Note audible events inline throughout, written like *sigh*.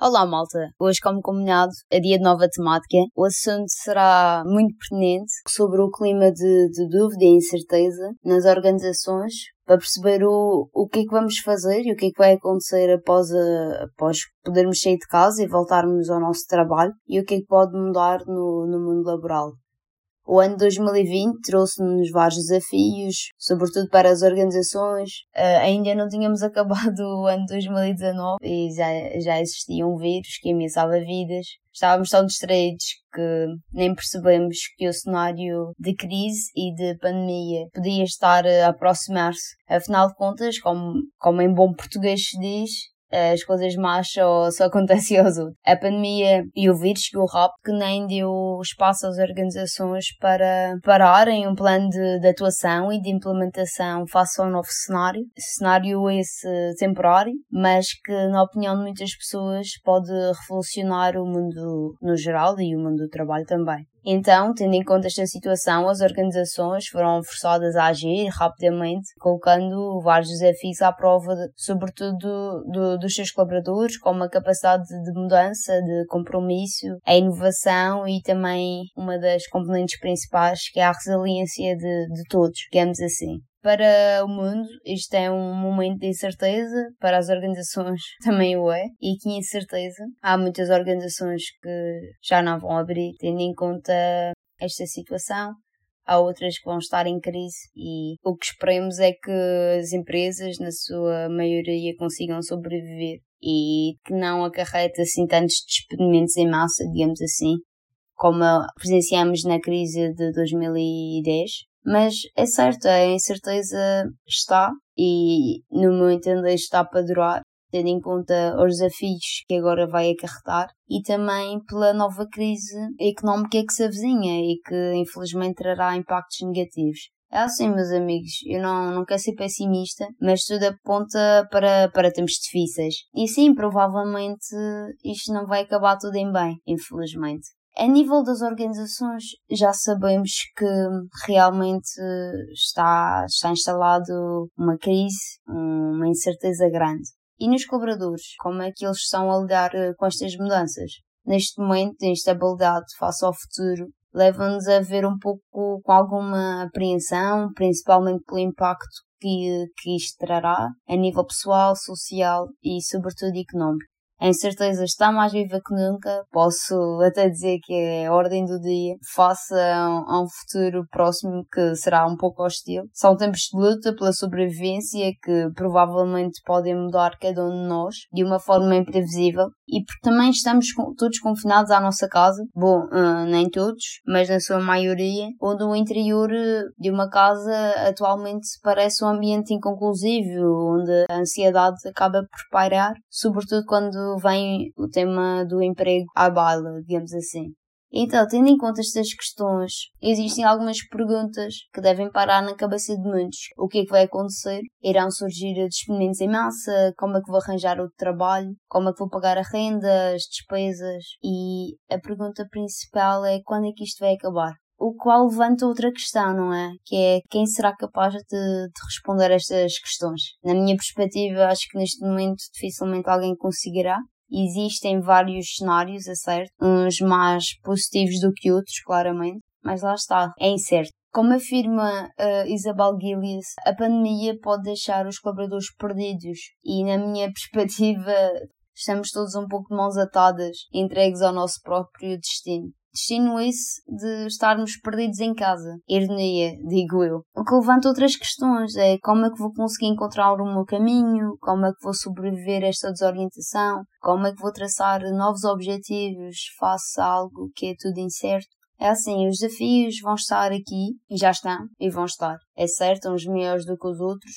Olá, malta! Hoje, como combinado, é dia de nova temática. O assunto será muito pertinente sobre o clima de, de dúvida e incerteza nas organizações para perceber o, o que é que vamos fazer e o que é que vai acontecer após, a, após podermos sair de casa e voltarmos ao nosso trabalho e o que é que pode mudar no, no mundo laboral. O ano 2020 trouxe-nos vários desafios, sobretudo para as organizações. Uh, ainda não tínhamos *laughs* acabado o ano 2019 e já, já existia um vírus que ameaçava vidas. Estávamos tão distraídos que nem percebemos que o cenário de crise e de pandemia podia estar a aproximar-se. Afinal de contas, como, como em bom português se diz, as coisas más só, só acontecem *laughs* aos outros. A pandemia e o vírus chegou rápido que nem deu espaço às organizações para pararem um plano de, de atuação e de implementação face ao novo cenário. Cenário esse temporário, mas que, na opinião de muitas pessoas, pode revolucionar o mundo no geral e o mundo do trabalho também. Então, tendo em conta esta situação, as organizações foram forçadas a agir rapidamente, colocando vários desafios à prova, de, sobretudo do, do, dos seus colaboradores, como a capacidade de mudança, de compromisso, a inovação e também uma das componentes principais, que é a resiliência de, de todos, digamos assim para o mundo. Isto é um momento de incerteza, para as organizações *laughs* também o é, e que incerteza há muitas organizações que já não vão abrir, tendo em conta esta situação. Há outras que vão estar em crise e o que esperemos é que as empresas, na sua maioria, consigam sobreviver e que não acarrete assim tantos despedimentos em massa, digamos assim, como presenciamos na crise de 2010 mas é certo, a incerteza está e, no meu entender, está para durar, tendo em conta os desafios que agora vai acarretar e também pela nova crise económica que se avizinha e que infelizmente trará impactos negativos. É assim, meus amigos, eu não, não quero ser pessimista, mas tudo aponta para, para tempos difíceis. E sim, provavelmente isto não vai acabar tudo em bem, infelizmente. A nível das organizações, já sabemos que realmente está, está instalado uma crise, uma incerteza grande. E nos colaboradores, como é que eles estão a lidar eh, com estas mudanças? Neste momento de instabilidade face ao futuro, leva-nos a ver um pouco com alguma apreensão, principalmente pelo impacto que, que isto trará a nível pessoal, social e, sobretudo, económico. A incerteza está mais viva que nunca. Posso até dizer que é a ordem do dia face a um futuro próximo que será um pouco hostil. São tempos de luta pela sobrevivência que provavelmente podem mudar cada um de nós de uma forma imprevisível e porque também estamos todos confinados à nossa casa. Bom, uh, nem todos, mas na sua maioria, onde o interior de uma casa atualmente parece um ambiente inconclusivo, onde a ansiedade acaba por pairar, sobretudo quando vem o tema do emprego à baila, digamos assim. Então, tendo em conta estas questões, existem algumas perguntas que devem parar na cabeça de muitos. O que é que vai acontecer? Irão surgir despedimentos em massa? Como é que vou arranjar outro trabalho? Como é que vou pagar a renda, as despesas? E a pergunta principal é quando é que isto vai acabar? O qual levanta outra questão, não é? Que é quem será capaz de, de, responder a estas questões. Na minha perspectiva, acho que neste momento dificilmente alguém conseguirá. Existem vários cenários, é certo, uns mais positivos do que outros, claramente, mas lá está, é incerto. Como afirma uh, Isabel Gillies, a pandemia pode deixar os colaboradores perdidos e, na minha *laughs* perspectiva, estamos todos um pouco de mãos atadas, entregues ao nosso próprio destino destino esse de estarmos perdidos em casa. Ironia, digo eu. O que levanta outras questões é como é que vou conseguir encontrar o meu caminho, como é que vou sobreviver a esta desorientação, como é que vou traçar novos objetivos face a algo que é tudo incerto. É assim, os desafios vão estar aqui, e já estão, e vão estar. É certo, uns melhores do que os outros,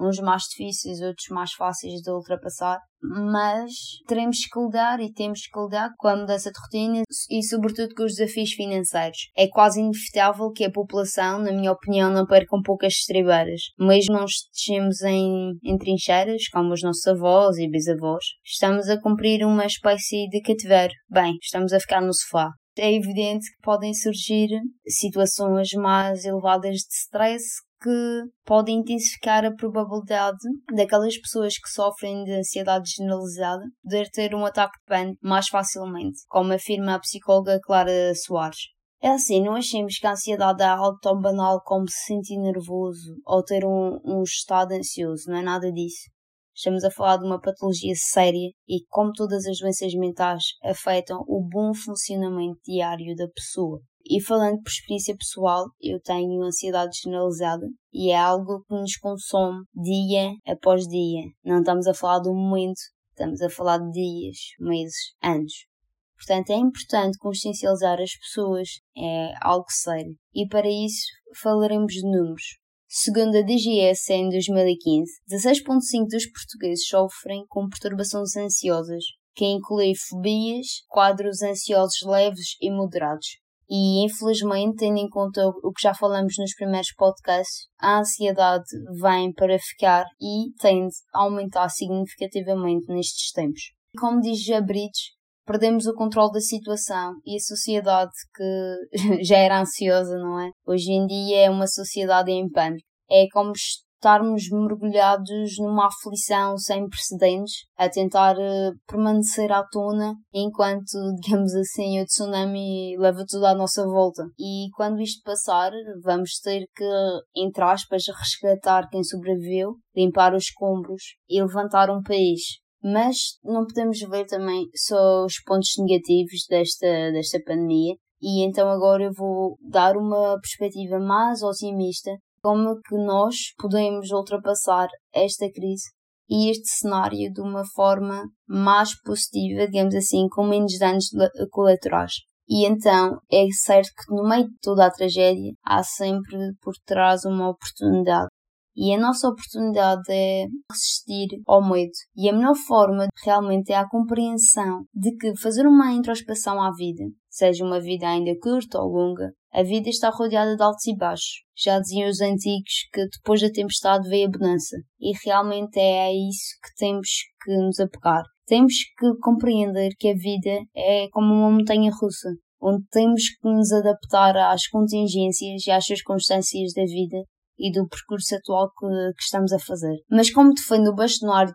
uns mais difíceis, outros mais fáceis de ultrapassar, mas teremos que lidar e temos que lidar com a mudança de rotina e, sobretudo, com os desafios financeiros. É quase inevitável que a população, na minha opinião, não perca um pouco as estribeiras. Mesmo não estejamos em, em trincheiras, como os nossos avós e bisavós, estamos a cumprir uma espécie de cativeiro. Bem, estamos a ficar no sofá é evidente que podem surgir situações mais elevadas de stress que pode intensificar a probabilidade daquelas pessoas que sofrem de ansiedade generalizada poder ter um ataque de pânico mais facilmente, como afirma a psicóloga Clara Soares. É assim, não achemos que a ansiedade é algo tão banal como se sentir nervoso ou ter um, um estado ansioso, não é nada disso. Estamos a falar de uma patologia séria e, como todas as doenças mentais, afetam o bom funcionamento diário da pessoa. E falando por experiência pessoal, eu tenho ansiedade generalizada e é algo que nos consome dia após dia. Não estamos a falar de um momento, estamos a falar de dias, meses, anos. Portanto, é importante consciencializar as pessoas, é algo sério. E para isso falaremos de números. Segundo a DGS em 2015, 16,5% dos portugueses sofrem com perturbações ansiosas, que inclui fobias, quadros ansiosos leves e moderados. E infelizmente, tendo em conta o que já falamos nos primeiros podcasts, a ansiedade vem para ficar e tende a aumentar significativamente nestes tempos. Como diz Jabrides, perdemos o controle da situação e a sociedade que *laughs* já era ansiosa, não é? Hoje em dia é uma sociedade em pânico. É como estarmos mergulhados numa aflição sem precedentes, a tentar uh, permanecer à tona enquanto, *laughs* digamos assim, o tsunami leva tudo à nossa volta. E quando isto passar, vamos ter que, entre aspas, resgatar quem sobreviveu, limpar os escombros e levantar um país mas não podemos ver também só os pontos negativos desta, desta pandemia. E então agora eu vou dar uma perspectiva mais otimista, como que nós podemos ultrapassar esta crise e este cenário de uma forma mais positiva, digamos assim, com menos danos colaterais. E então é certo que no meio de toda a tragédia há sempre por trás uma oportunidade. E a nossa oportunidade é resistir ao medo. E a melhor forma realmente é a compreensão de que fazer uma introspeção à vida, seja uma vida ainda curta ou longa, a vida está rodeada de altos e baixos. Já diziam os antigos que depois da tempestade veio a bonança. E realmente é a isso que temos que nos apegar. Temos que compreender que a vida é como uma montanha russa, onde temos que nos adaptar às contingências e às circunstâncias da vida e do percurso atual que, que estamos a fazer. Mas como defende o bastonário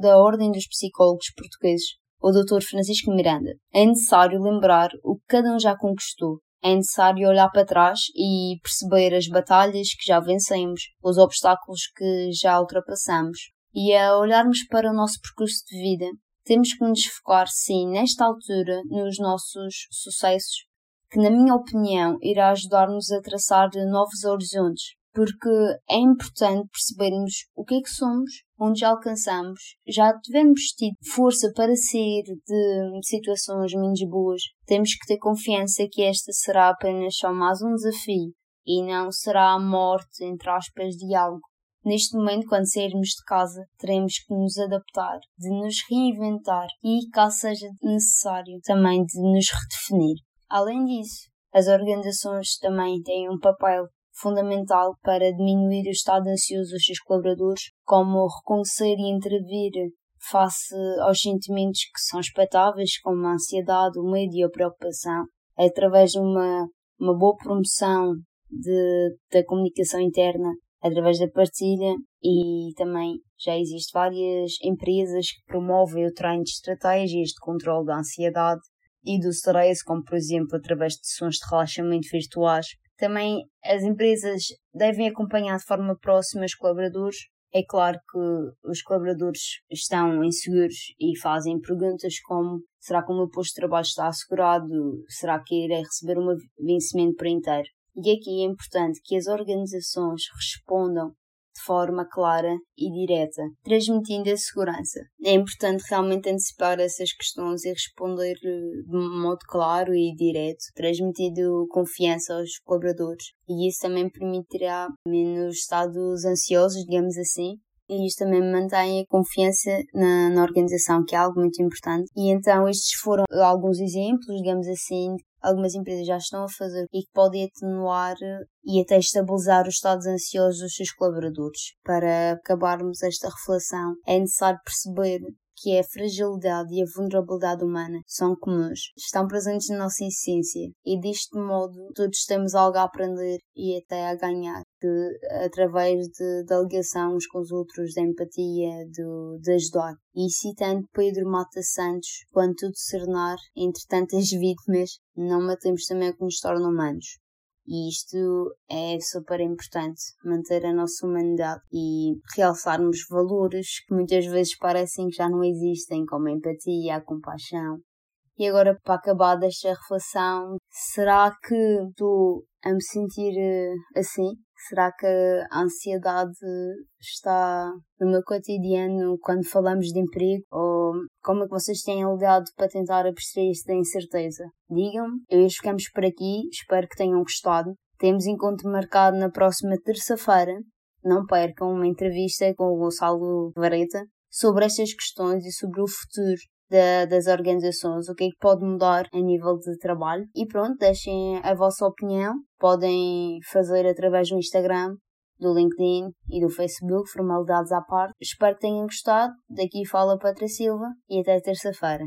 da Ordem dos Psicólogos Portugueses, o Dr. Francisco Miranda, é necessário lembrar o que cada um já conquistou. É necessário olhar para trás e perceber as batalhas que já vencemos, os obstáculos que já ultrapassamos. E a olharmos para o nosso percurso de vida, temos que nos focar, sim, nesta altura, nos nossos sucessos, que, na minha opinião, irá ajudar-nos a traçar novos horizontes, porque é importante percebermos o que é que somos, onde já alcançamos, já tivemos tido força para sair de situações menos boas, temos que ter confiança que esta será apenas só mais um desafio e não será a morte, entre aspas, de algo. Neste momento, quando sairmos de casa, teremos que nos adaptar, de nos reinventar e, caso seja necessário, também de nos redefinir. Além disso, as organizações também têm um papel fundamental para diminuir o estado ansioso dos seus colaboradores, como reconhecer e intervir face aos sentimentos que são expectáveis, como a ansiedade, o medo e a preocupação, através de uma, uma boa promoção de, da comunicação interna, através da partilha. E também já existem várias empresas que promovem o treino de estratégias de controle da ansiedade e do stress, como por exemplo através de sessões de relaxamento virtuais também as empresas devem acompanhar de forma próxima os colaboradores. É claro que os colaboradores estão inseguros e fazem perguntas como será que o meu posto de trabalho está assegurado? Será que irei receber um vencimento por inteiro? E aqui é importante que as organizações respondam forma clara e direta, transmitindo a segurança. É importante realmente antecipar essas questões e responder eh, de modo claro e direto, transmitindo confiança aos colaboradores. E isso também permitirá menos estados ansiosos, digamos assim, e isto também mantém a confiança na, na, organização, que é algo muito importante. E então estes foram alguns exemplos, digamos assim, algumas empresas já estão a fazer e que podem atenuar e até estabilizar os estados ansiosos dos seus colaboradores. Para acabarmos esta reflexão, é necessário perceber que é a fragilidade e a vulnerabilidade humana são comuns, estão presentes na nossa essência e deste modo todos temos algo a aprender e até a ganhar de, através de, da ligação uns com os outros, da empatia, de, de ajudar. E citando Pedro Mata Santos, quando tudo serenar entre tantas vítimas, não matemos também o que nos torna humanos. E isto é super importante, manter a nossa humanidade e realçarmos valores que muitas vezes parecem que já não existem, como a empatia, a compaixão. E agora, para acabar desta reflexão, será que estou a me sentir eh, assim? Será que a ansiedade está no meu cotidiano quando falamos de emprego? Ou como é que vocês têm lidado para tentar abstrair-se da incerteza? Digam-me. Eu ficamos por aqui. Espero que tenham gostado. Temos encontro marcado na próxima terça-feira. Não percam uma entrevista com o Gonçalo Vareta sobre estas questões e sobre o futuro da, das organizações, o que é que pode mudar a nível de trabalho. E pronto, deixem a vossa opinião. Podem fazer através do Instagram, do LinkedIn e do Facebook, formalidades à parte. Espero que tenham gostado. Daqui fala Patrícia Silva e até terça-feira.